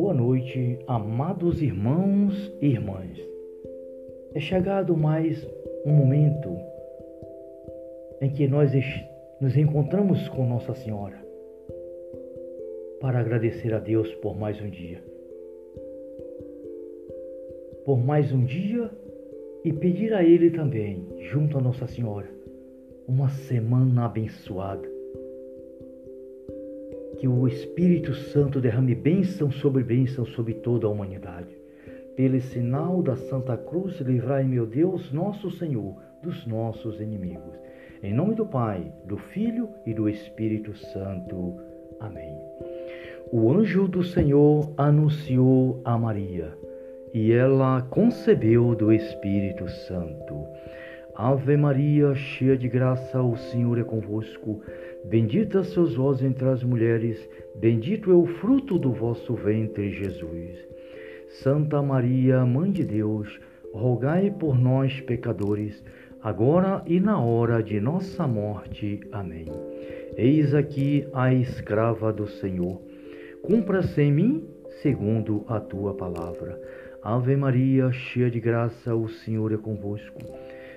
Boa noite, amados irmãos e irmãs. É chegado mais um momento em que nós nos encontramos com Nossa Senhora para agradecer a Deus por mais um dia. Por mais um dia e pedir a Ele também, junto a Nossa Senhora, uma semana abençoada que o Espírito Santo derrame bênção sobre bênção sobre toda a humanidade. Pelo sinal da Santa Cruz, livrai, meu Deus, nosso Senhor, dos nossos inimigos. Em nome do Pai, do Filho e do Espírito Santo. Amém. O anjo do Senhor anunciou a Maria, e ela concebeu do Espírito Santo. Ave Maria, cheia de graça, o Senhor é convosco. Bendita sois vós entre as mulheres, bendito é o fruto do vosso ventre, Jesus. Santa Maria, Mãe de Deus, rogai por nós, pecadores, agora e na hora de nossa morte. Amém. Eis aqui a escrava do Senhor. Cumpra-se em mim segundo a tua palavra. Ave Maria, cheia de graça, o Senhor é convosco.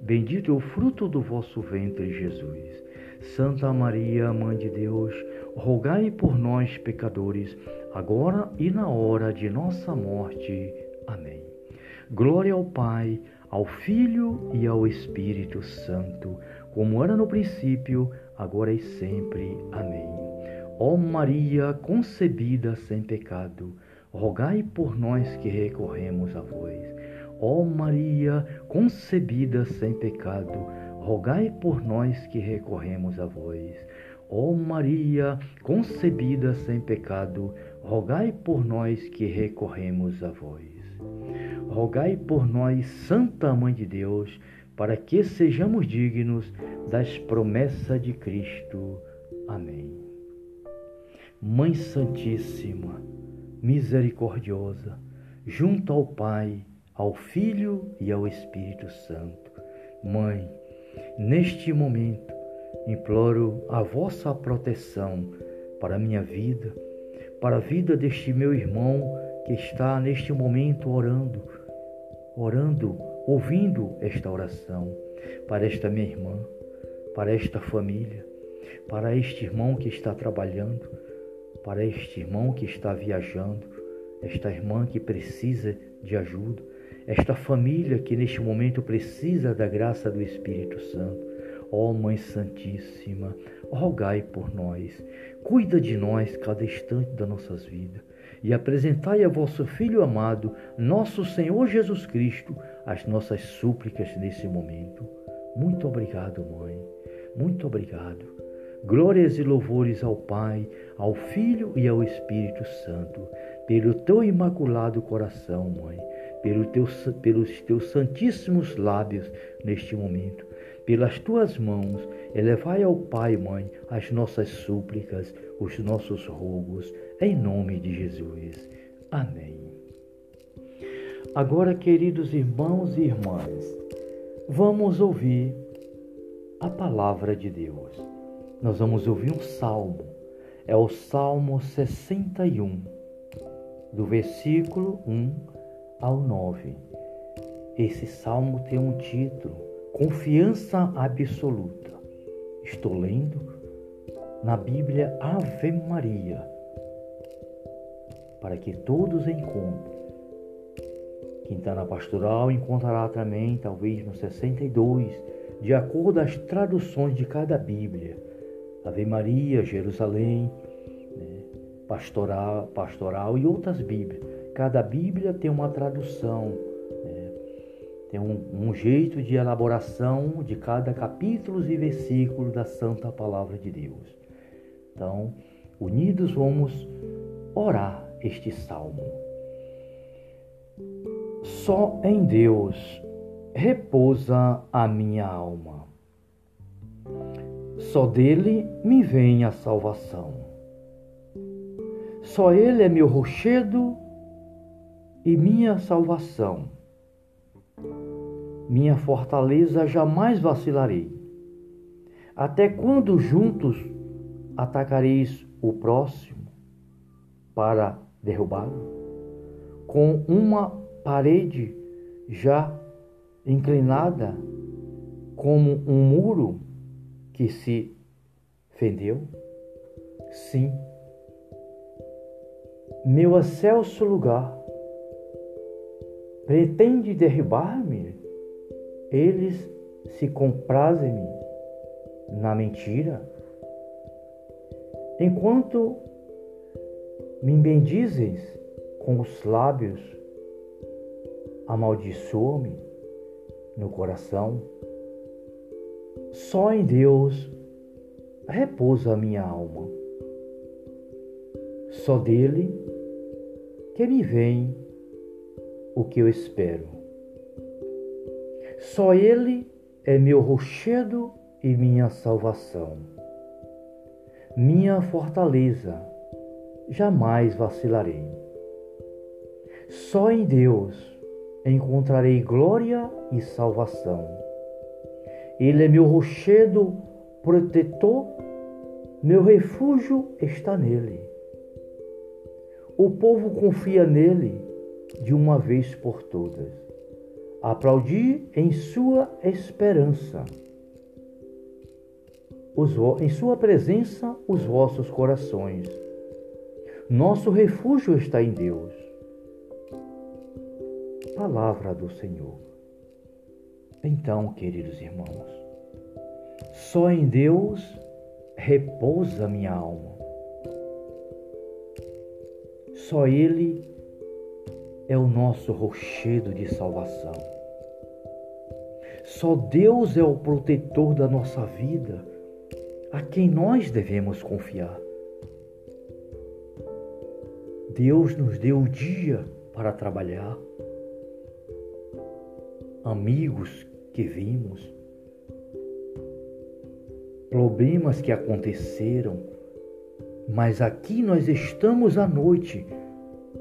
bendito é o fruto do vosso ventre, Jesus. Santa Maria, Mãe de Deus, rogai por nós, pecadores, agora e na hora de nossa morte. Amém. Glória ao Pai, ao Filho e ao Espírito Santo, como era no princípio, agora e sempre. Amém. Ó Maria concebida sem pecado, rogai por nós que recorremos a vós. Ó Maria concebida sem pecado, rogai por nós que recorremos a vós. Ó Maria, concebida sem pecado, rogai por nós que recorremos a vós. Rogai por nós, Santa Mãe de Deus, para que sejamos dignos das promessas de Cristo. Amém. Mãe Santíssima, misericordiosa, junto ao Pai, ao Filho e ao Espírito Santo. Mãe, Neste momento, imploro a vossa proteção para a minha vida, para a vida deste meu irmão que está neste momento orando, orando, ouvindo esta oração, para esta minha irmã, para esta família, para este irmão que está trabalhando, para este irmão que está viajando, esta irmã que precisa de ajuda esta família que neste momento precisa da graça do Espírito Santo. Ó oh, Mãe Santíssima, rogai por nós, cuida de nós cada instante das nossas vidas e apresentai a vosso Filho amado, nosso Senhor Jesus Cristo, as nossas súplicas nesse momento. Muito obrigado, Mãe. Muito obrigado. Glórias e louvores ao Pai, ao Filho e ao Espírito Santo, pelo teu imaculado coração, Mãe pelo teu, pelos teus santíssimos lábios neste momento. Pelas tuas mãos, elevai ao Pai, Mãe, as nossas súplicas, os nossos rogos, em nome de Jesus. Amém. Agora, queridos irmãos e irmãs, vamos ouvir a palavra de Deus. Nós vamos ouvir um salmo. É o Salmo 61, do versículo 1 ao 9. Esse salmo tem um título: Confiança Absoluta. Estou lendo na Bíblia Ave Maria, para que todos encontrem. Quem está na pastoral encontrará também, talvez no 62, de acordo às traduções de cada Bíblia. Ave Maria, Jerusalém, né, pastoral, pastoral e outras Bíblias. Cada Bíblia tem uma tradução, né? tem um, um jeito de elaboração de cada capítulo e versículo da Santa Palavra de Deus. Então, unidos vamos orar este salmo. Só em Deus repousa a minha alma. Só dele me vem a salvação. Só ele é meu rochedo e minha salvação. Minha fortaleza jamais vacilarei. Até quando juntos atacareis o próximo para derrubá-lo? Com uma parede já inclinada como um muro que se fendeu? Sim. Meu excelso lugar pretende derribar-me? Eles se comprazem-me na mentira? Enquanto me bendizes com os lábios, amaldiçoa-me no coração. Só em Deus repousa a minha alma. Só dele que me vem o que eu espero. Só ele é meu rochedo e minha salvação. Minha fortaleza, jamais vacilarei. Só em Deus encontrarei glória e salvação. Ele é meu rochedo protetor, meu refúgio está nele. O povo confia nele de uma vez por todas. Aplaudi em sua esperança. Os, em sua presença os vossos corações. Nosso refúgio está em Deus palavra do Senhor. Então, queridos irmãos, só em Deus repousa minha alma. Só Ele é o nosso rochedo de salvação. Só Deus é o protetor da nossa vida, a quem nós devemos confiar. Deus nos deu o dia para trabalhar amigos que vimos, problemas que aconteceram, mas aqui nós estamos à noite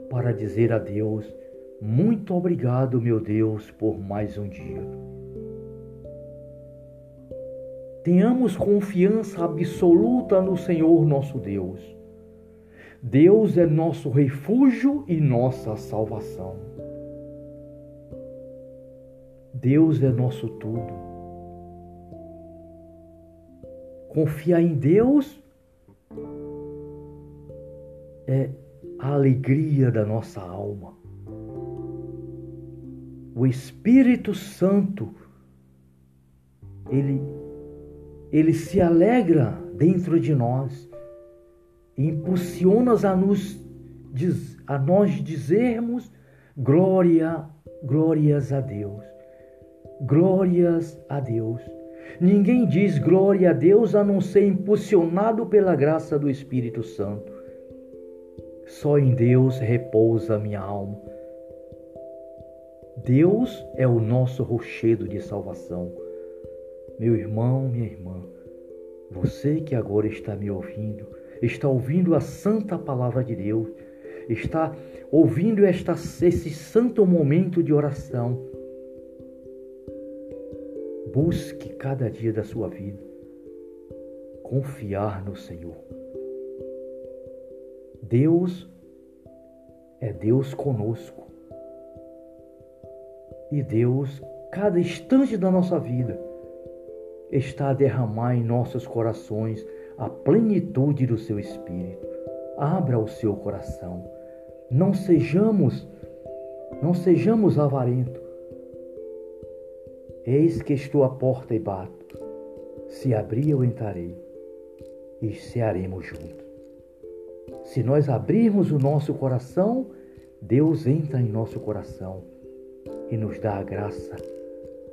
para dizer a Deus: muito obrigado, meu Deus, por mais um dia. Tenhamos confiança absoluta no Senhor nosso Deus. Deus é nosso refúgio e nossa salvação. Deus é nosso tudo. Confiar em Deus é a alegria da nossa alma. O Espírito Santo, ele, ele se alegra dentro de nós e impulsiona a, nos, a nós dizermos glória, glórias a Deus. Glórias a Deus. Ninguém diz glória a Deus a não ser impulsionado pela graça do Espírito Santo. Só em Deus repousa minha alma. Deus é o nosso rochedo de salvação. Meu irmão, minha irmã, você que agora está me ouvindo, está ouvindo a santa palavra de Deus, está ouvindo esta, esse santo momento de oração Busque cada dia da sua vida confiar no Senhor. Deus é Deus conosco. E Deus, cada instante da nossa vida, está a derramar em nossos corações a plenitude do seu Espírito. Abra o seu coração. Não sejamos, não sejamos avarentos, Eis que estou à porta e bato. Se abrir, eu entrarei e cearemos juntos. Se nós abrirmos o nosso coração, Deus entra em nosso coração e nos dá a graça,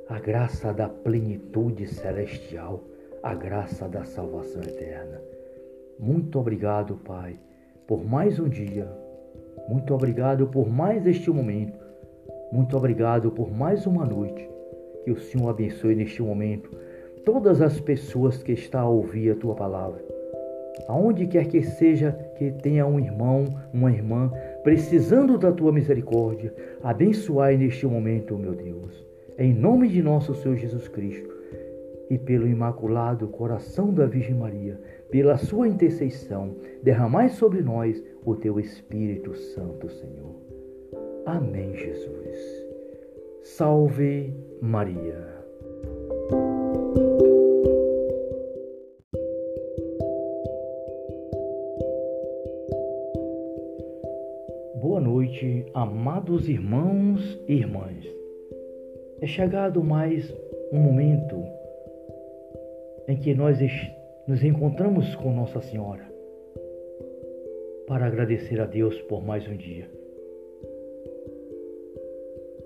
a graça da plenitude celestial, a graça da salvação eterna. Muito obrigado, Pai, por mais um dia. Muito obrigado por mais este momento Muito obrigado por mais uma noite. Que o Senhor abençoe neste momento todas as pessoas que estão a ouvir a tua palavra. Aonde quer que seja que tenha um irmão, uma irmã precisando da tua misericórdia, abençoai neste momento, meu Deus. Em nome de nosso Senhor Jesus Cristo e pelo imaculado coração da Virgem Maria, pela sua intercessão, derramai sobre nós o teu Espírito Santo, Senhor. Amém, Jesus. Salve Maria. Noite, amados irmãos e irmãs. É chegado mais um momento em que nós nos encontramos com Nossa Senhora para agradecer a Deus por mais um dia.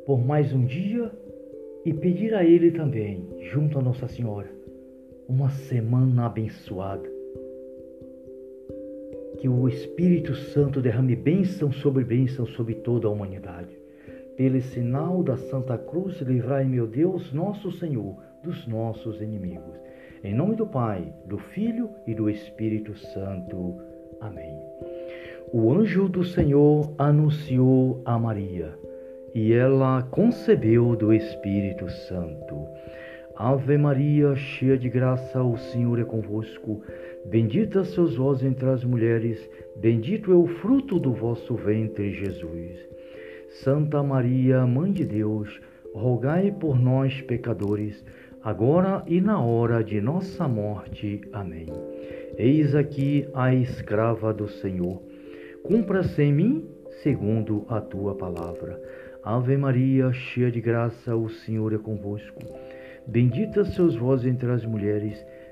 Por mais um dia e pedir a Ele também, junto a Nossa Senhora, uma semana abençoada. Que o Espírito Santo derrame bênção sobre bênção sobre toda a humanidade. Pelo sinal da Santa Cruz, livrai, meu Deus, nosso Senhor, dos nossos inimigos. Em nome do Pai, do Filho e do Espírito Santo. Amém. O anjo do Senhor anunciou a Maria, e ela concebeu do Espírito Santo. Ave Maria, cheia de graça, o Senhor é convosco. Bendita sois vós entre as mulheres, bendito é o fruto do vosso ventre, Jesus. Santa Maria, Mãe de Deus, rogai por nós, pecadores, agora e na hora de nossa morte. Amém. Eis aqui a escrava do Senhor. Cumpra-se em mim segundo a tua palavra. Ave Maria, cheia de graça, o Senhor é convosco. Bendita sois vós entre as mulheres,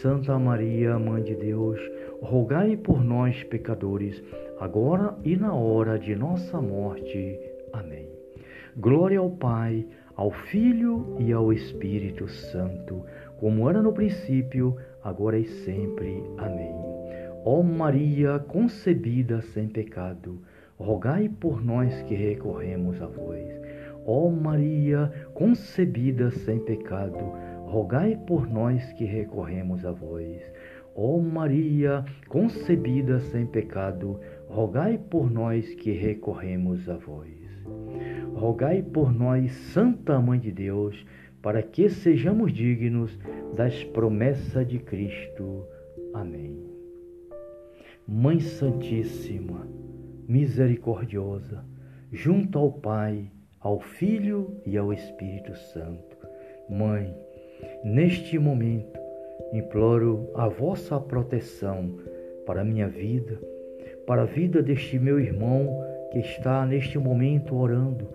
Santa Maria, Mãe de Deus, rogai por nós, pecadores, agora e na hora de nossa morte. Amém. Glória ao Pai, ao Filho e ao Espírito Santo como era no princípio, agora e sempre. Amém. Ó Maria concebida sem pecado, rogai por nós que recorremos a vós. Ó Maria concebida sem pecado, rogai por nós que recorremos a vós. Ó Maria concebida sem pecado, rogai por nós que recorremos a vós. Rogai por nós, Santa Mãe de Deus, para que sejamos dignos das promessas de Cristo. Amém. Mãe Santíssima, misericordiosa, junto ao Pai, ao Filho e ao Espírito Santo. Mãe, neste momento, imploro a vossa proteção para a minha vida, para a vida deste meu irmão que está neste momento orando,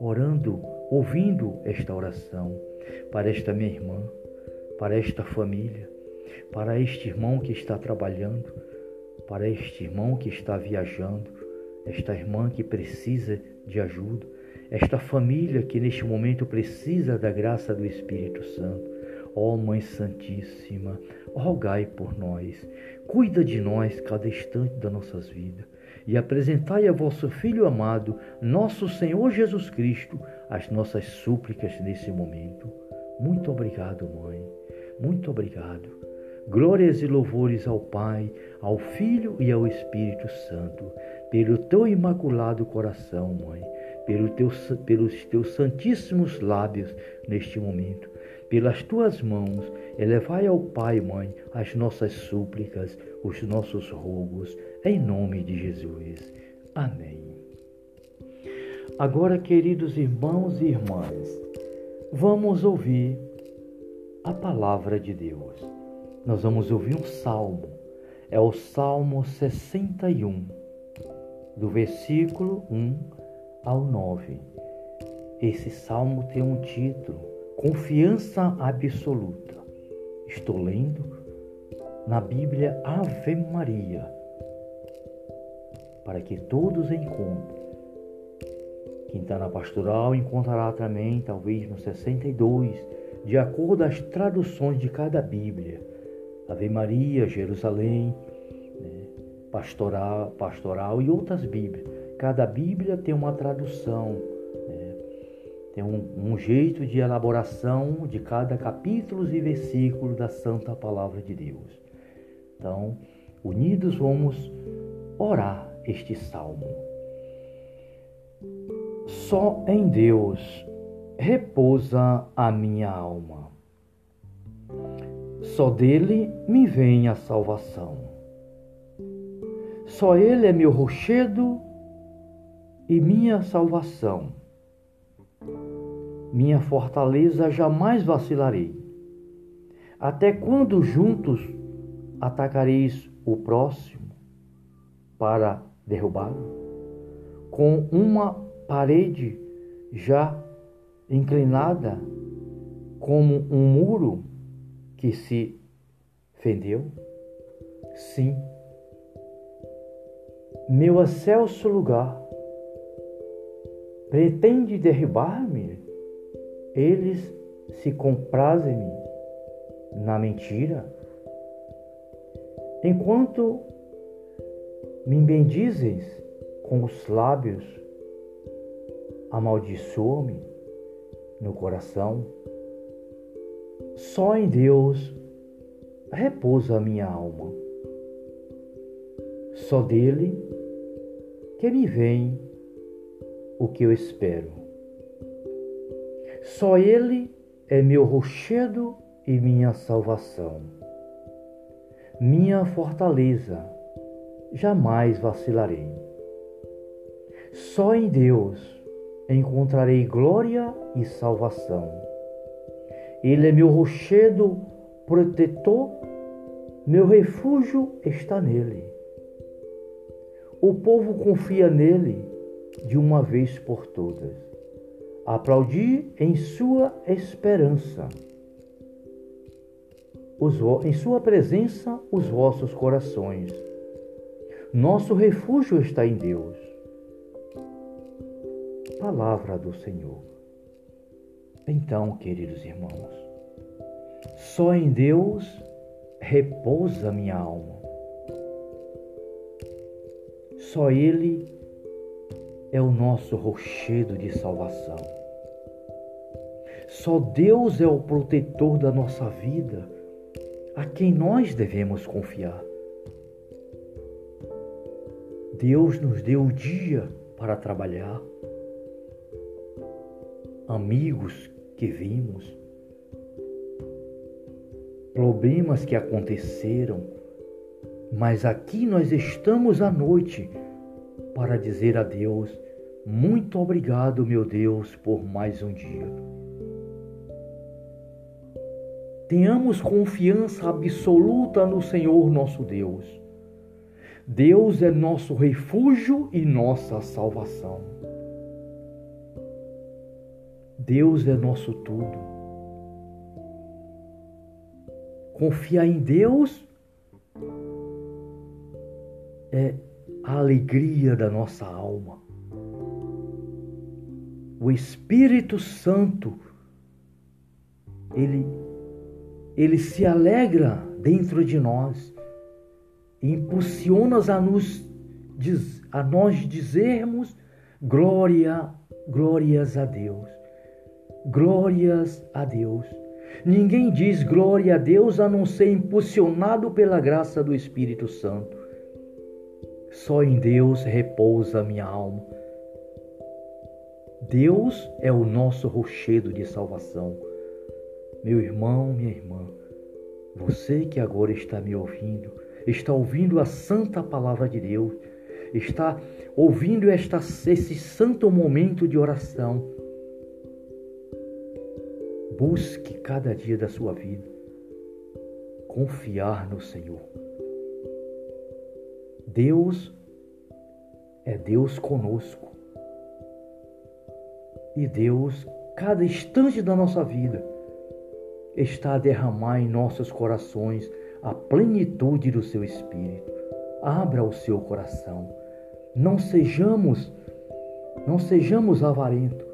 orando ouvindo esta oração para esta minha irmã, para esta família, para este irmão que está trabalhando, para este irmão que está viajando, esta irmã que precisa de ajuda, esta família que neste momento precisa da graça do Espírito Santo. Ó oh, Mãe Santíssima, rogai por nós, cuida de nós cada instante das nossas vidas e apresentai a vosso Filho amado, nosso Senhor Jesus Cristo, as nossas súplicas nesse momento. Muito obrigado, Mãe. Muito obrigado. Glórias e louvores ao Pai, ao Filho e ao Espírito Santo, pelo teu imaculado coração, Mãe, pelo teu, pelos teus santíssimos lábios neste momento, pelas tuas mãos, elevai ao Pai, Mãe, as nossas súplicas, os nossos rogos, em nome de Jesus. Amém. Agora, queridos irmãos e irmãs, vamos ouvir a palavra de Deus. Nós vamos ouvir um salmo. É o Salmo 61, do versículo 1 ao 9. esse salmo tem um título: Confiança Absoluta. Estou lendo na Bíblia Ave Maria, para que todos encontrem. Quem está na pastoral encontrará também, talvez no 62, de acordo às traduções de cada Bíblia. Ave Maria, Jerusalém, né, pastoral, pastoral e outras Bíblias. Cada Bíblia tem uma tradução, né, tem um, um jeito de elaboração de cada capítulo e versículo da Santa Palavra de Deus. Então, unidos vamos orar este salmo. Só em Deus repousa a minha alma. Só dele me vem a salvação. Só ele é meu rochedo e minha salvação. Minha fortaleza jamais vacilarei. Até quando juntos atacareis o próximo para derrubá-lo? Com uma parede já inclinada como um muro que se fendeu? Sim. Meu excelso lugar pretende derribar-me? Eles se comprazem na mentira? Enquanto me bendizes com os lábios, amaldiçoa-me no coração. Só em Deus repousa a minha alma. Só dele que me vem o que eu espero. Só ele é meu rochedo e minha salvação. Minha fortaleza, jamais vacilarei. Só em Deus encontrarei glória e salvação. Ele é meu rochedo protetor, meu refúgio está nele. O povo confia nele de uma vez por todas. Aplaudi em sua esperança. Os, em sua presença os vossos corações. Nosso refúgio está em Deus palavra do Senhor. Então, queridos irmãos, só em Deus repousa minha alma. Só Ele é o nosso rochedo de salvação. Só Deus é o protetor da nossa vida, a quem nós devemos confiar. Deus nos deu o dia para trabalhar, amigos que vimos, problemas que aconteceram, mas aqui nós estamos à noite para dizer a Deus: muito obrigado, meu Deus, por mais um dia. Tenhamos confiança absoluta no Senhor nosso Deus. Deus é nosso refúgio e nossa salvação. Deus é nosso tudo. Confiar em Deus é a alegria da nossa alma. O Espírito Santo, ele, ele se alegra dentro de nós e impulsiona a, nos, a nós dizermos glória, glórias a Deus. Glórias a Deus. Ninguém diz glória a Deus a não ser impulsionado pela graça do Espírito Santo. Só em Deus repousa minha alma. Deus é o nosso rochedo de salvação. Meu irmão, minha irmã, você que agora está me ouvindo, está ouvindo a santa palavra de Deus, está ouvindo esta, esse santo momento de oração Busque cada dia da sua vida confiar no Senhor. Deus é Deus conosco. E Deus, cada instante da nossa vida, está a derramar em nossos corações a plenitude do seu Espírito. Abra o seu coração. Não sejamos, não sejamos avarentos.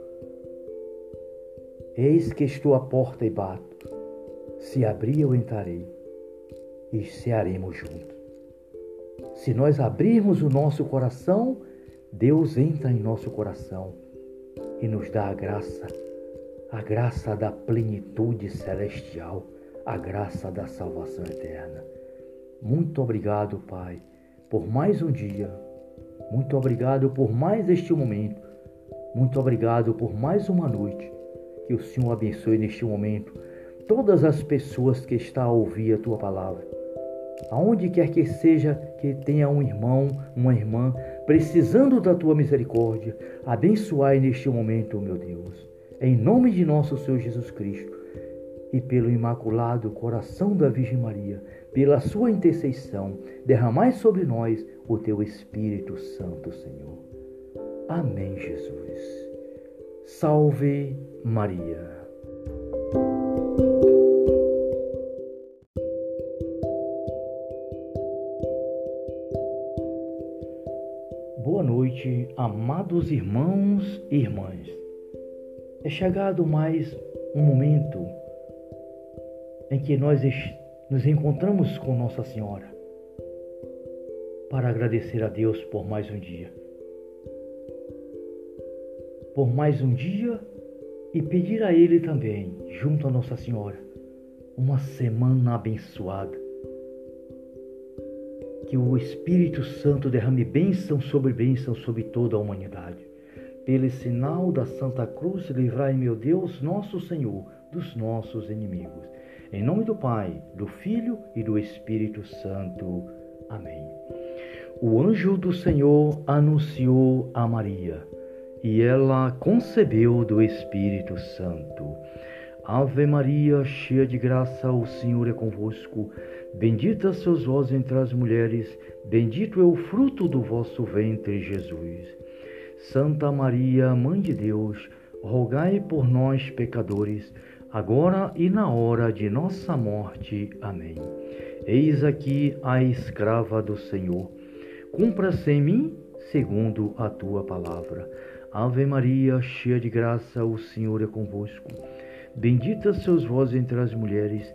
Eis que estou à porta e bato. Se abrir, eu entrarei e cearemos juntos. Se nós abrirmos o nosso coração, Deus entra em nosso coração e nos dá a graça, a graça da plenitude celestial, a graça da salvação eterna. Muito obrigado, Pai, por mais um dia. Muito obrigado por mais este momento. Muito obrigado por mais uma noite. Que o Senhor abençoe neste momento todas as pessoas que estão a ouvir a tua palavra aonde quer que seja que tenha um irmão, uma irmã, precisando da tua misericórdia, abençoai neste momento, meu Deus. Em nome de nosso Senhor Jesus Cristo e pelo imaculado coração da Virgem Maria, pela sua intercessão, derramai sobre nós o teu Espírito Santo, Senhor. Amém, Jesus. Salve Maria. Amados irmãos e irmãs. É chegado mais um momento em que nós nos encontramos com Nossa Senhora para agradecer a Deus por mais um dia. Por mais um dia e pedir a Ele também, junto a Nossa Senhora, uma semana abençoada que o Espírito Santo derrame bênção sobre bênção sobre toda a humanidade. Pelo sinal da Santa Cruz, livrai, meu Deus, nosso Senhor, dos nossos inimigos. Em nome do Pai, do Filho e do Espírito Santo. Amém. O anjo do Senhor anunciou a Maria, e ela concebeu do Espírito Santo. Ave Maria, cheia de graça, o Senhor é convosco. Bendita sois vós entre as mulheres, bendito é o fruto do vosso ventre, Jesus. Santa Maria, Mãe de Deus, rogai por nós, pecadores, agora e na hora de nossa morte. Amém. Eis aqui a escrava do Senhor. Cumpra-se em mim segundo a tua palavra. Ave Maria, cheia de graça, o Senhor é convosco. Bendita sois vós entre as mulheres,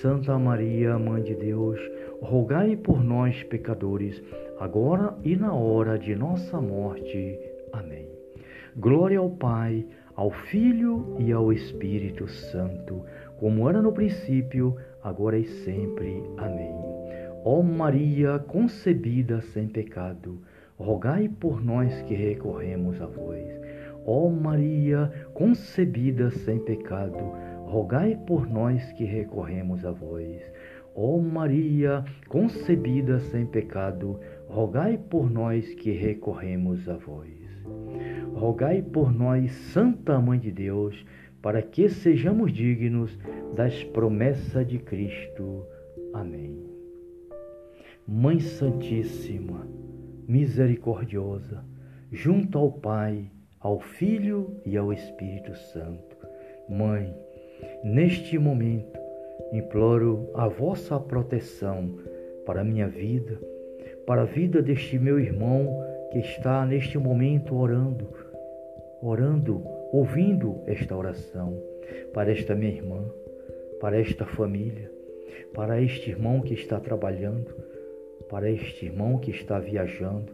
Santa Maria, Mãe de Deus, rogai por nós, pecadores, agora e na hora de nossa morte. Amém. Glória ao Pai, ao Filho e ao Espírito Santo, como era no princípio, agora e sempre. Amém. Ó Maria concebida sem pecado, rogai por nós que recorremos a vós. Ó Maria concebida sem pecado, rogai por nós que recorremos a vós. Ó Maria, concebida sem pecado, rogai por nós que recorremos a vós. Rogai por nós, Santa Mãe de Deus, para que sejamos dignos das promessas de Cristo. Amém. Mãe Santíssima, misericordiosa, junto ao Pai, ao Filho e ao Espírito Santo. Mãe, Neste momento, imploro a vossa proteção para a minha vida, para a vida deste meu irmão que está neste momento orando, orando, ouvindo esta oração, para esta minha irmã, para esta família, para este irmão que está trabalhando, para este irmão que está viajando,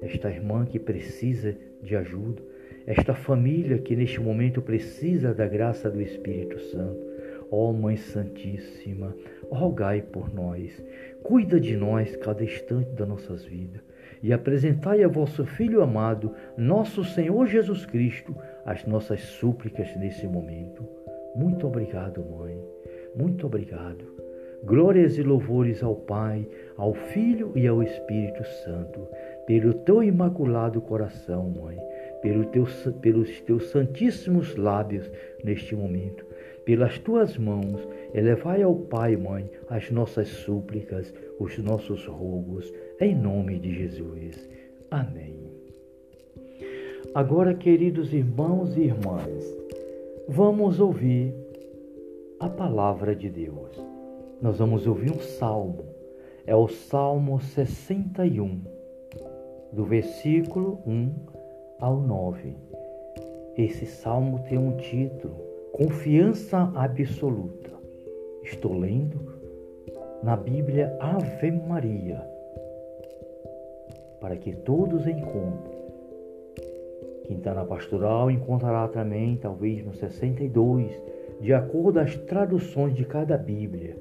esta irmã que precisa de ajuda, esta família que neste momento precisa da graça do Espírito Santo. Ó Mãe Santíssima, rogai por nós, cuida de nós cada instante das nossas vidas. e apresentai a vosso Filho amado, nosso Senhor Jesus Cristo, as nossas súplicas nesse momento. Muito obrigado, Mãe. Muito obrigado. Glórias e louvores ao Pai, ao Filho e ao Espírito Santo, pelo teu imaculado coração, Mãe, pelo teu, pelos teus santíssimos lábios neste momento, pelas tuas mãos, elevai ao Pai, Mãe, as nossas súplicas, os nossos rogos, em nome de Jesus. Amém. Agora, queridos irmãos e irmãs, vamos ouvir a palavra de Deus. Nós vamos ouvir um salmo. É o Salmo 61, do versículo 1 ao 9. Esse salmo tem um título: Confiança Absoluta. Estou lendo na Bíblia Ave Maria, para que todos encontrem. Quem está na pastoral encontrará também, talvez no 62, de acordo às traduções de cada Bíblia.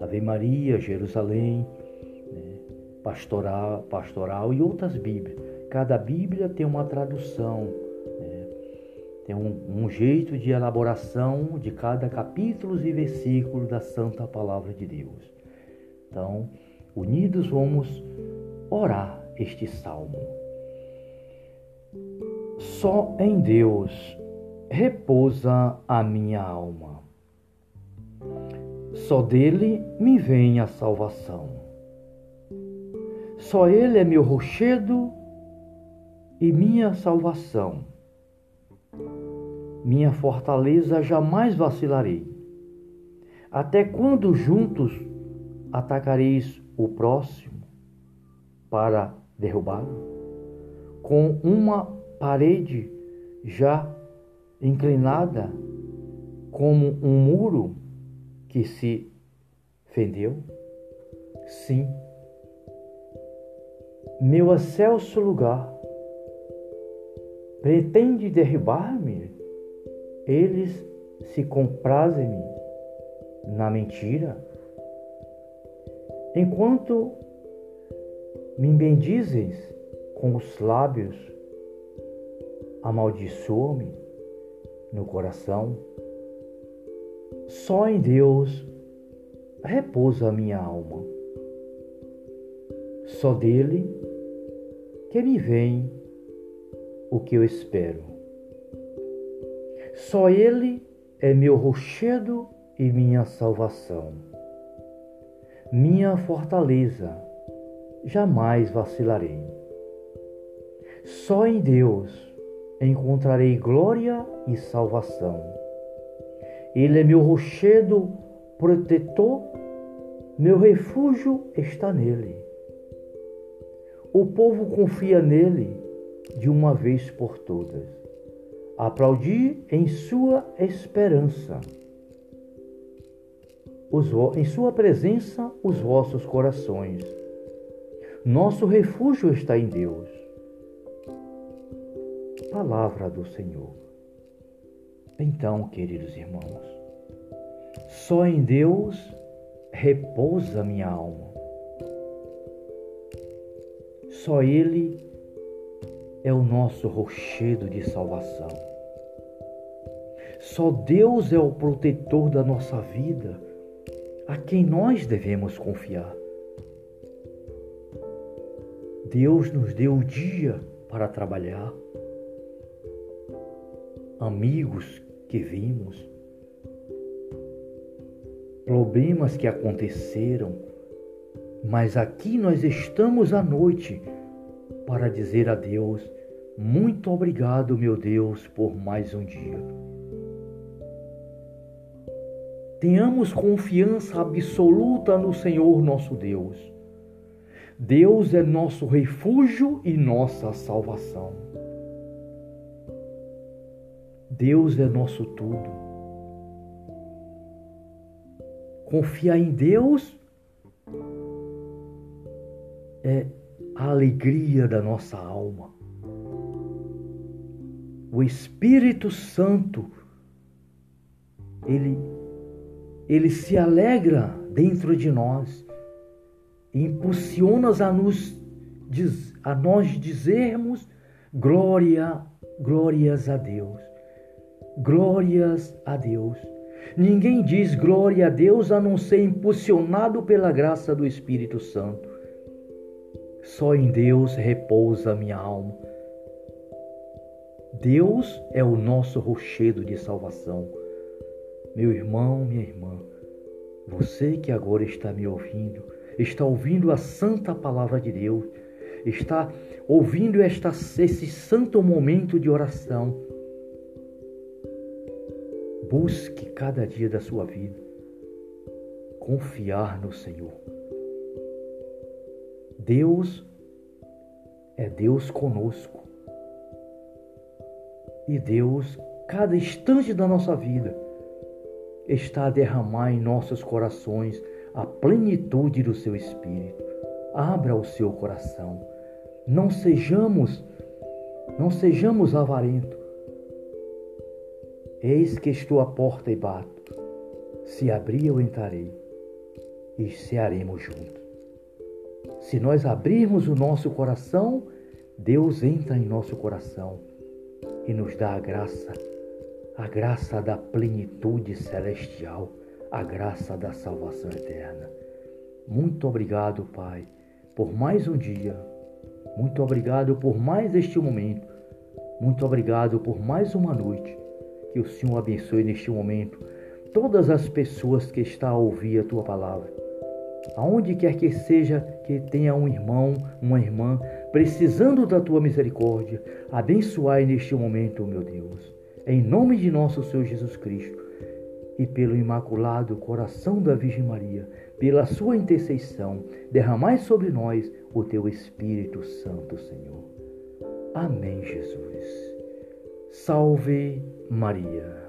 Ave Maria, Jerusalém, né, pastoral, pastoral e outras Bíblias. Cada Bíblia tem uma tradução, né, tem um, um jeito de elaboração de cada capítulo e versículo da Santa Palavra de Deus. Então, unidos vamos orar este salmo. Só em Deus repousa a minha alma. Só dele me vem a salvação. Só ele é meu rochedo e minha salvação. Minha fortaleza jamais vacilarei. Até quando juntos atacareis o próximo para derrubá-lo? Com uma parede já inclinada como um muro que se fendeu? Sim. Meu excelso lugar pretende derribar-me? Eles se comprazem na mentira? Enquanto me bendizes com os lábios, amaldiçoa-me no coração. Só em Deus repousa a minha alma. Só dele que me vem o que eu espero. Só ele é meu rochedo e minha salvação. Minha fortaleza, jamais vacilarei. Só em Deus encontrarei glória e salvação. Ele é meu rochedo protetor, meu refúgio está nele. O povo confia nele de uma vez por todas. Aplaudi em sua esperança. Os, em sua presença os vossos corações. Nosso refúgio está em Deus palavra do Senhor. Então, queridos irmãos, só em Deus repousa minha alma. Só Ele é o nosso rochedo de salvação. Só Deus é o protetor da nossa vida, a quem nós devemos confiar. Deus nos deu o dia para trabalhar amigos que vimos, problemas que aconteceram, mas aqui nós estamos à noite para dizer a Deus: muito obrigado, meu Deus, por mais um dia. Tenhamos confiança absoluta no Senhor nosso Deus. Deus é nosso refúgio e nossa salvação. Deus é nosso tudo. Confiar em Deus é a alegria da nossa alma. O Espírito Santo, ele, ele se alegra dentro de nós e impulsiona a nos, a nós dizermos glória, glórias a Deus. Glórias a Deus. Ninguém diz glória a Deus a não ser impulsionado pela graça do Espírito Santo. Só em Deus repousa minha alma. Deus é o nosso rochedo de salvação. Meu irmão, minha irmã, você que agora está me ouvindo, está ouvindo a santa palavra de Deus, está ouvindo esta, esse santo momento de oração. Busque cada dia da sua vida confiar no Senhor. Deus é Deus conosco. E Deus, cada instante da nossa vida, está a derramar em nossos corações a plenitude do seu Espírito. Abra o seu coração. Não sejamos, não sejamos avarentos. Eis que estou à porta e bato. Se abrir, eu entrarei e cearemos juntos. Se nós abrirmos o nosso coração, Deus entra em nosso coração e nos dá a graça, a graça da plenitude celestial, a graça da salvação eterna. Muito obrigado, Pai, por mais um dia. Muito obrigado por mais este momento. Muito obrigado por mais uma noite. Que o Senhor abençoe neste momento todas as pessoas que estão a ouvir a tua palavra aonde quer que seja que tenha um irmão, uma irmã, precisando da tua misericórdia, abençoai neste momento, meu Deus. Em nome de nosso Senhor Jesus Cristo e pelo imaculado coração da Virgem Maria, pela sua intercessão, derramai sobre nós o teu Espírito Santo, Senhor. Amém, Jesus. Salve Maria.